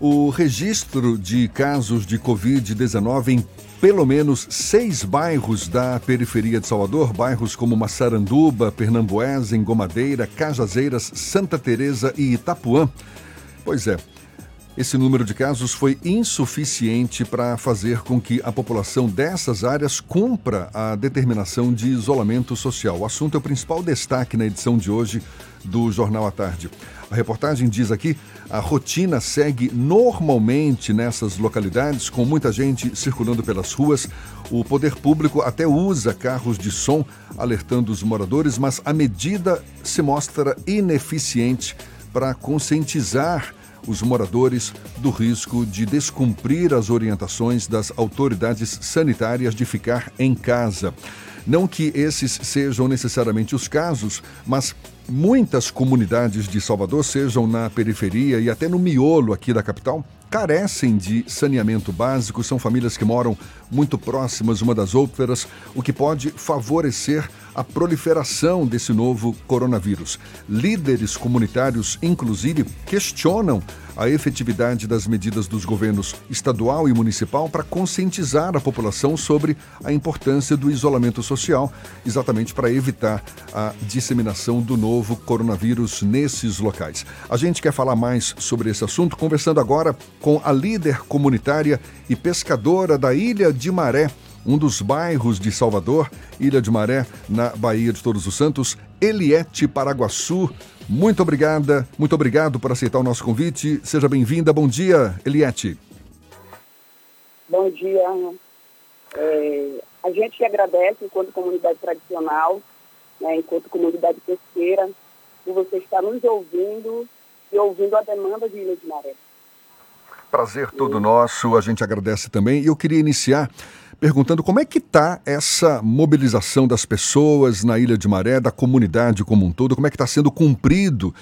O registro de casos de Covid-19 em pelo menos seis bairros da periferia de Salvador, bairros como Massaranduba, Pernambués, Engomadeira, Cajazeiras, Santa Teresa e Itapuã. Pois é, esse número de casos foi insuficiente para fazer com que a população dessas áreas cumpra a determinação de isolamento social. O assunto é o principal destaque na edição de hoje do Jornal à Tarde. A reportagem diz aqui: a rotina segue normalmente nessas localidades, com muita gente circulando pelas ruas. O poder público até usa carros de som alertando os moradores, mas a medida se mostra ineficiente para conscientizar os moradores do risco de descumprir as orientações das autoridades sanitárias de ficar em casa. Não que esses sejam necessariamente os casos, mas muitas comunidades de Salvador, sejam na periferia e até no miolo aqui da capital, carecem de saneamento básico, são famílias que moram muito próximas uma das outras, o que pode favorecer a proliferação desse novo coronavírus. Líderes comunitários, inclusive, questionam a efetividade das medidas dos governos estadual e municipal para conscientizar a população sobre a importância do isolamento social, exatamente para evitar a disseminação do novo coronavírus nesses locais. A gente quer falar mais sobre esse assunto conversando agora com a líder comunitária e pescadora da Ilha de Maré, um dos bairros de Salvador, Ilha de Maré, na Bahia de Todos os Santos, Eliette Paraguaçu. Muito obrigada, muito obrigado por aceitar o nosso convite. Seja bem-vinda. Bom dia, Eliette. Bom dia. É, a gente agradece, enquanto comunidade tradicional, né, enquanto comunidade pesqueira, por você estar nos ouvindo e ouvindo a demanda de Ilha de Maré. Prazer todo nosso, a gente agradece também. E eu queria iniciar perguntando como é que está essa mobilização das pessoas na Ilha de Maré, da comunidade como um todo, como é que está sendo cumprido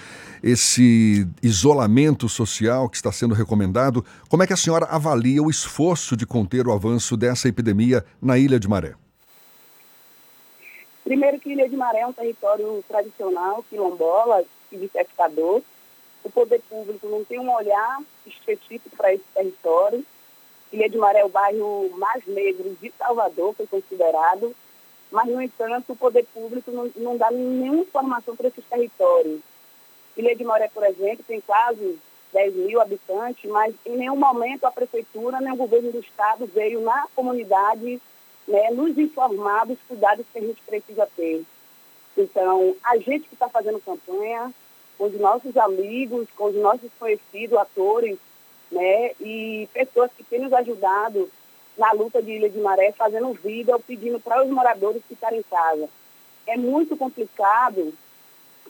esse isolamento social que está sendo recomendado, como é que a senhora avalia o esforço de conter o avanço dessa epidemia na Ilha de Maré? Primeiro que Ilha de Maré é um território tradicional, quilombola e de pescador. O poder público não tem um olhar específico para esse território Ilha de Maré é o bairro mais negro de Salvador, foi considerado, mas, no entanto, o poder público não, não dá nenhuma informação para esses territórios. Ilha de Maré, por exemplo, tem quase 10 mil habitantes, mas em nenhum momento a prefeitura nem o governo do estado veio na comunidade né, nos informar dos cuidados que a gente precisa ter. Então, a gente que está fazendo campanha, com os nossos amigos, com os nossos conhecidos, atores, né? E pessoas que têm nos ajudado na luta de Ilha de Maré, fazendo vídeo, pedindo para os moradores ficarem em casa. É muito complicado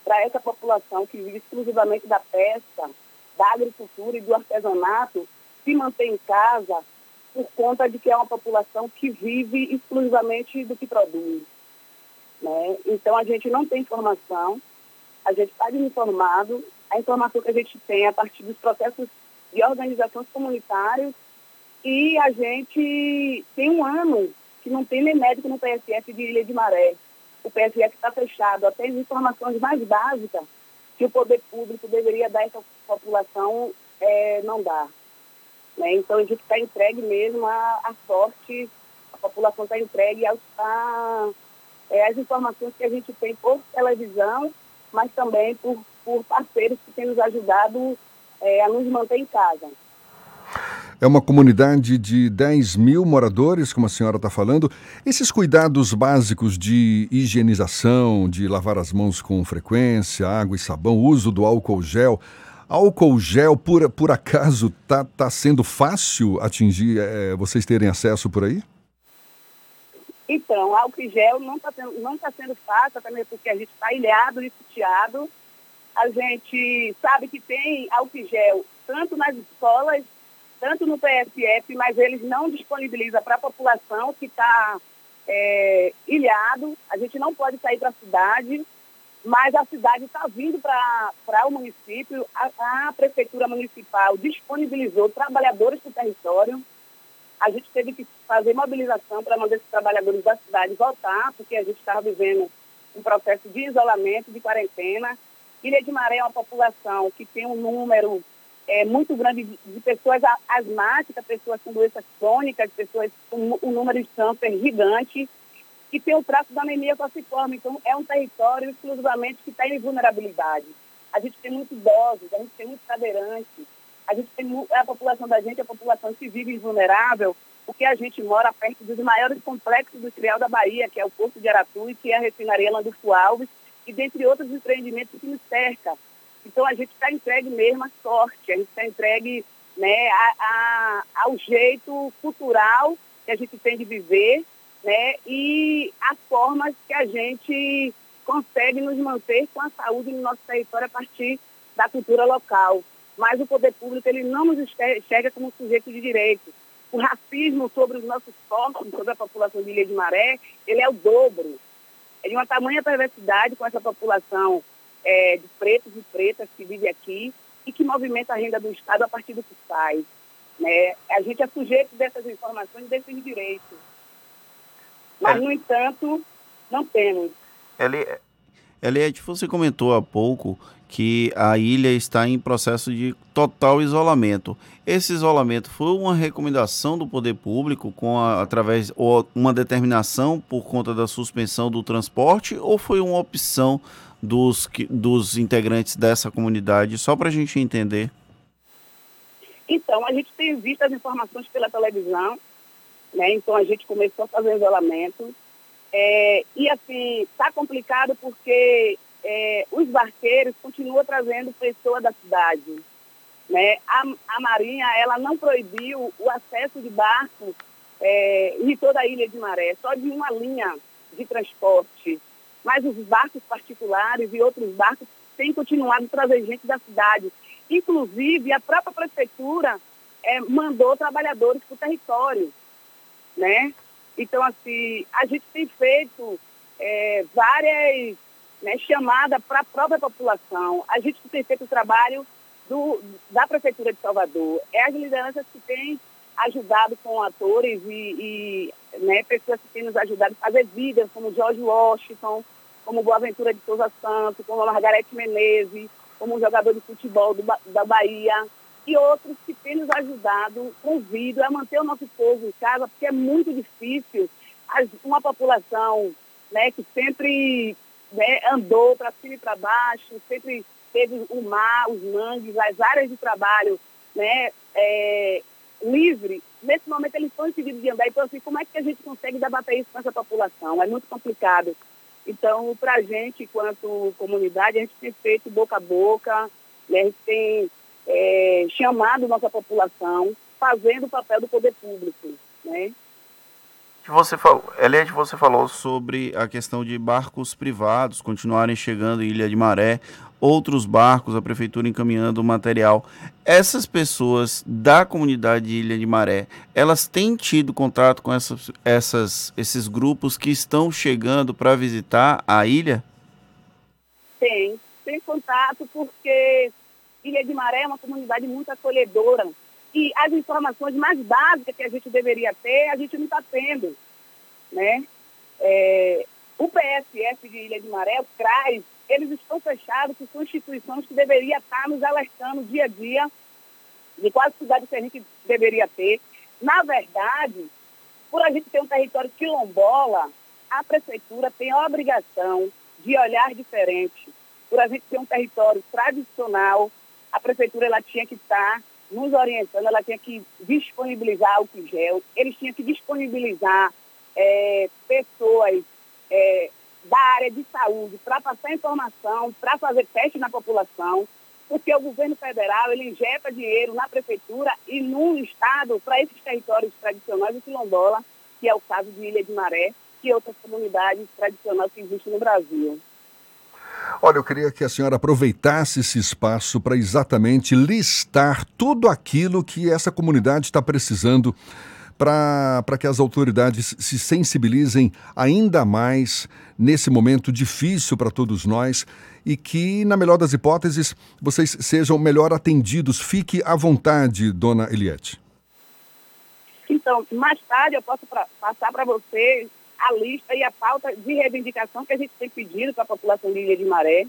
para essa população que vive exclusivamente da pesca, da agricultura e do artesanato se manter em casa por conta de que é uma população que vive exclusivamente do que produz. Né? Então a gente não tem informação, a gente está desinformado, a informação que a gente tem a partir dos processos de organizações comunitárias e a gente tem um ano que não tem nem médico no PSF de Ilha de Maré. O PSF está fechado, até as informações mais básicas que o poder público deveria dar a essa população é, não dá. Né? Então a gente está entregue mesmo à, à sorte, a população está entregue a, é, às informações que a gente tem por televisão, mas também por, por parceiros que têm nos ajudado é, a nos manter em casa. É uma comunidade de 10 mil moradores, como a senhora está falando. Esses cuidados básicos de higienização, de lavar as mãos com frequência, água e sabão, uso do álcool gel. Álcool gel, por, por acaso, está tá sendo fácil atingir, é, vocês terem acesso por aí? Então, álcool gel não está tá sendo fácil, também porque a gente está ilhado e sitiado a gente sabe que tem álcool gel tanto nas escolas, tanto no PSF, mas eles não disponibilizam para a população que está é, ilhado. A gente não pode sair para a cidade, mas a cidade está vindo para o município. A, a, prefeitura municipal disponibilizou trabalhadores do território. A gente teve que fazer mobilização para mandar esses trabalhadores da cidade voltar, porque a gente estava vivendo um processo de isolamento, de quarentena. Ilha de Maré é uma população que tem um número é, muito grande de, de, pessoas asmáticas, pessoas com doenças crônicas, pessoas com um número de câncer gigante, que tem o traço da anemia falciforme. Então, é um território exclusivamente que está em vulnerabilidade. A gente tem muitos idosos, a gente tem muitos cadeirantes, a gente tem a população da gente, a população que vive vulnerável, porque a gente mora perto dos maiores complexos industriais da Bahia, que é o Porto de Aratu e que é a refinaria Landulfo Alves, e dentre outros empreendimentos que nos cerca. Então a gente está entregue mesmo à sorte, a gente está entregue né, a, a, ao jeito cultural que a gente tem de viver né, e as formas que a gente consegue nos manter com a saúde no nosso território a partir da cultura local. Mas o poder público ele não nos enxerga como sujeito de direito. O racismo sobre os nossos corpos, sobre a população de Ilha de Maré, ele é o dobro. É de uma tamanha perversidade com essa população é, de pretos e pretas que vive aqui e que movimenta a renda do Estado a partir do que faz. Né? A gente é sujeito dessas informações, desses direitos. Mas, é. no entanto, não temos. Eli, Eliette, você comentou há pouco que a ilha está em processo de total isolamento. Esse isolamento foi uma recomendação do poder público com a, através ou uma determinação por conta da suspensão do transporte ou foi uma opção dos, dos integrantes dessa comunidade, só para a gente entender? Então, a gente tem visto as informações pela televisão, né? então a gente começou a fazer isolamento. É, e assim, está complicado porque é, os barqueiros continuam trazendo pessoas da cidade. Né? A, a Marinha ela não proibiu o acesso de barcos é, em toda a ilha de Maré, só de uma linha de transporte mas os barcos particulares e outros barcos têm continuado a trazer gente da cidade. Inclusive, a própria prefeitura é, mandou trabalhadores para o território, né? Então, assim, a gente tem feito é, várias né, chamadas para a própria população. A gente tem feito o trabalho do, da Prefeitura de Salvador. É as lideranças que têm ajudado com atores e, e né, pessoas que têm nos ajudado a fazer vidas, como George Washington, como Boaventura de Souza Santos, como a Margarete Menezes, como um jogador de futebol do, da Bahia, e outros que têm nos ajudado com vida a manter o nosso povo em casa, porque é muito difícil uma população né, que sempre né, andou para cima e para baixo, sempre teve o mar, os mangues, as áreas de trabalho né, é, livre, nesse momento eles estão impedidos de andar. Então, assim, como é que a gente consegue debater isso com essa população? É muito complicado. Então, para a gente, enquanto comunidade, a gente tem feito boca a boca, né? a gente tem é, chamado nossa população, fazendo o papel do poder público. Né? Você falou, Eliette, você falou sobre a questão de barcos privados continuarem chegando em Ilha de Maré outros barcos, a prefeitura encaminhando material. Essas pessoas da comunidade de Ilha de Maré, elas têm tido contato com essas, essas esses grupos que estão chegando para visitar a ilha? Tem, tem contato porque Ilha de Maré é uma comunidade muito acolhedora e as informações mais básicas que a gente deveria ter, a gente não está tendo, né? É, o PSF de Ilha de Maré, o CRAS, eles estão fechados, que são instituições que deveriam estar nos alertando dia a dia de quais cidades que a gente deveria ter. Na verdade, por a gente ter um território quilombola, a prefeitura tem a obrigação de olhar diferente. Por a gente ter um território tradicional, a prefeitura ela tinha que estar nos orientando, ela tinha que disponibilizar o gel, eles tinham que disponibilizar é, pessoas é, da área de saúde para passar informação, para fazer teste na população, porque o governo federal ele injeta dinheiro na prefeitura e no estado para esses territórios tradicionais de quilombola, que é o caso de Ilha de Maré e outras comunidades tradicionais que existem no Brasil. Olha, eu queria que a senhora aproveitasse esse espaço para exatamente listar tudo aquilo que essa comunidade está precisando para que as autoridades se sensibilizem ainda mais nesse momento difícil para todos nós e que, na melhor das hipóteses, vocês sejam melhor atendidos. Fique à vontade, dona Eliette. Então, mais tarde eu posso pra, passar para vocês a lista e a pauta de reivindicação que a gente tem pedido para a população de Ilha de Maré.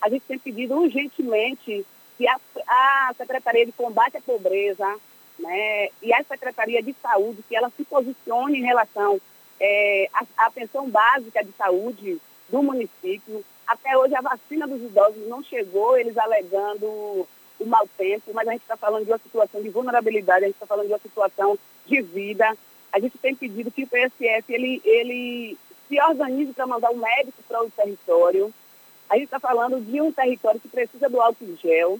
A gente tem pedido urgentemente que a, a Secretaria de Combate à Pobreza né, e a Secretaria de Saúde, que ela se posicione em relação é, à atenção básica de saúde do município. Até hoje a vacina dos idosos não chegou, eles alegando o mau tempo, mas a gente está falando de uma situação de vulnerabilidade, a gente está falando de uma situação de vida. A gente tem pedido que o PSF ele, ele se organize para mandar um médico para o território. A gente está falando de um território que precisa do álcool gel.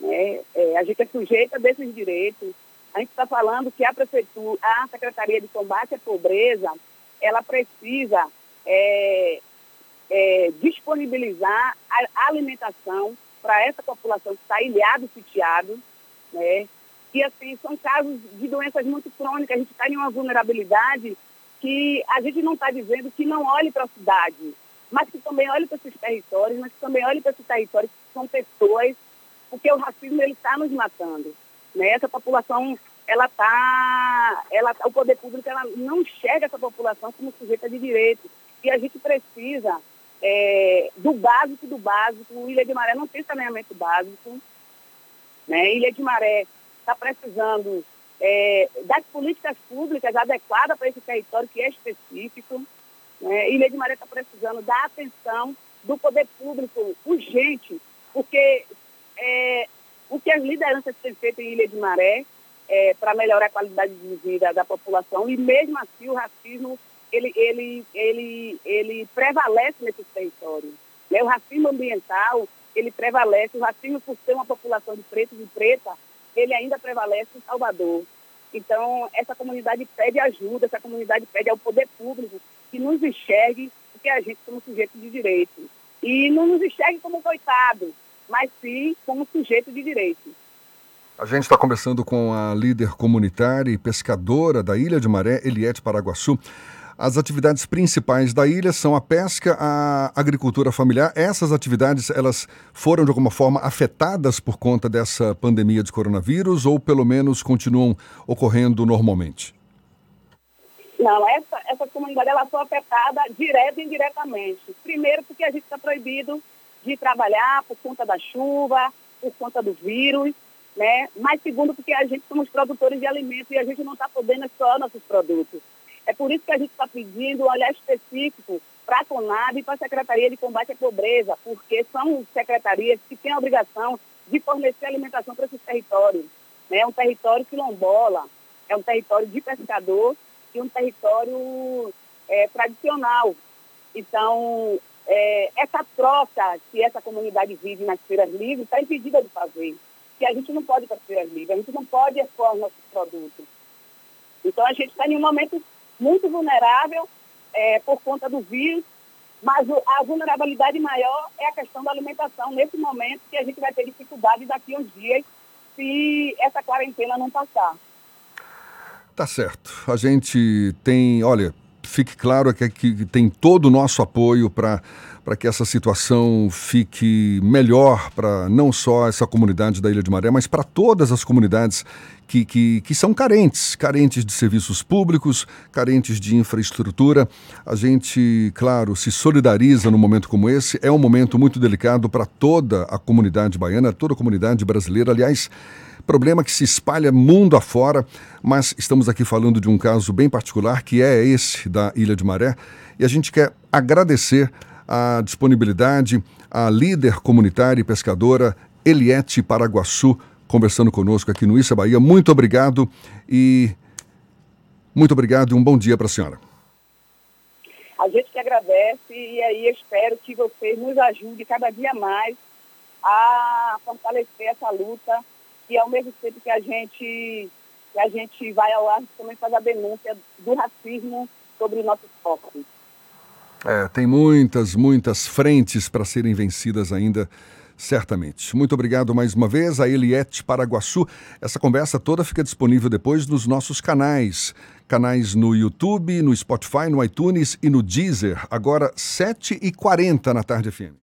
Né? É, a gente é sujeita desses direitos. A gente está falando que a prefeitura, a Secretaria de Combate à Pobreza, ela precisa é, é, disponibilizar a alimentação para essa população que está ilhada e sitiado, né? E assim, são casos de doenças muito crônicas, a gente está em uma vulnerabilidade que a gente não está dizendo que não olhe para a cidade, mas que também olhe para esses territórios, mas que também olhe para esses territórios que são pessoas, porque o racismo ele está nos matando. Né? Essa população, ela está, ela, o poder público ela não enxerga essa população como sujeita de direito. E a gente precisa é, do básico do básico. Ilha de Maré não tem saneamento básico. Né? Ilha de Maré está precisando é, das políticas públicas adequadas para esse território que é específico. Né? Ilha de Maré está precisando da atenção do poder público urgente, porque é, que as lideranças têm feito em Ilha de Maré é, para melhorar a qualidade de vida da população e mesmo assim o racismo ele, ele, ele, ele prevalece nesses territórios. Né? O racismo ambiental, ele prevalece, o racismo por ser uma população de pretos e preta, ele ainda prevalece em Salvador. Então, essa comunidade pede ajuda, essa comunidade pede ao poder público que nos enxergue, porque a gente somos sujeitos de direito. E não nos enxergue como coitado, mas sim como sujeito de direito. A gente está conversando com a líder comunitária e pescadora da Ilha de Maré, Eliette Paraguaçu. As atividades principais da ilha são a pesca, a agricultura familiar. Essas atividades, elas foram de alguma forma afetadas por conta dessa pandemia de coronavírus ou pelo menos continuam ocorrendo normalmente? Não, essa, essa comunidade ela foi afetada direta e indiretamente. Primeiro porque a gente está proibido de trabalhar por conta da chuva, por conta do vírus, né? Mas segundo porque a gente somos produtores de alimentos e a gente não está podendo explorar nossos produtos. É por isso que a gente está pedindo um olhar específico para a CONAB e para a Secretaria de Combate à Pobreza, porque são secretarias que têm a obrigação de fornecer alimentação para esses territórios. Né? É um território quilombola, é um território de pescador e um território é, tradicional. Então, é, essa troca que essa comunidade vive nas feiras livres está impedida de fazer. Que a gente não pode para as feiras livres, a gente não pode expor nossos produtos. Então, a gente está em um momento muito vulnerável é, por conta do vírus, mas a vulnerabilidade maior é a questão da alimentação, nesse momento que a gente vai ter dificuldade daqui a uns dias se essa quarentena não passar. Tá certo. A gente tem, olha, fique claro que, que tem todo o nosso apoio para para que essa situação fique melhor para não só essa comunidade da Ilha de Maré, mas para todas as comunidades que, que, que, são carentes, carentes de serviços públicos, carentes de infraestrutura. A gente, claro, se solidariza num momento como esse. É um momento muito delicado para toda a comunidade baiana, toda a comunidade brasileira. Aliás, problema que se espalha mundo afora, mas estamos aqui falando de um caso bem particular, que é esse da Ilha de Maré, e a gente quer agradecer a disponibilidade, a líder comunitária e pescadora Eliette Paraguaçu, conversando conosco aqui no Issa Bahia. Muito obrigado e muito obrigado e um bom dia para a senhora. A gente que agradece e aí espero que vocês nos ajudem cada dia mais a fortalecer essa luta e ao mesmo tempo que a gente que a gente vai ao ar também faz a denúncia do racismo sobre nossos corpos. É, tem muitas, muitas frentes para serem vencidas ainda, certamente. Muito obrigado mais uma vez a Eliette Paraguaçu. Essa conversa toda fica disponível depois nos nossos canais. Canais no YouTube, no Spotify, no iTunes e no Deezer. Agora, 7h40 na tarde FM.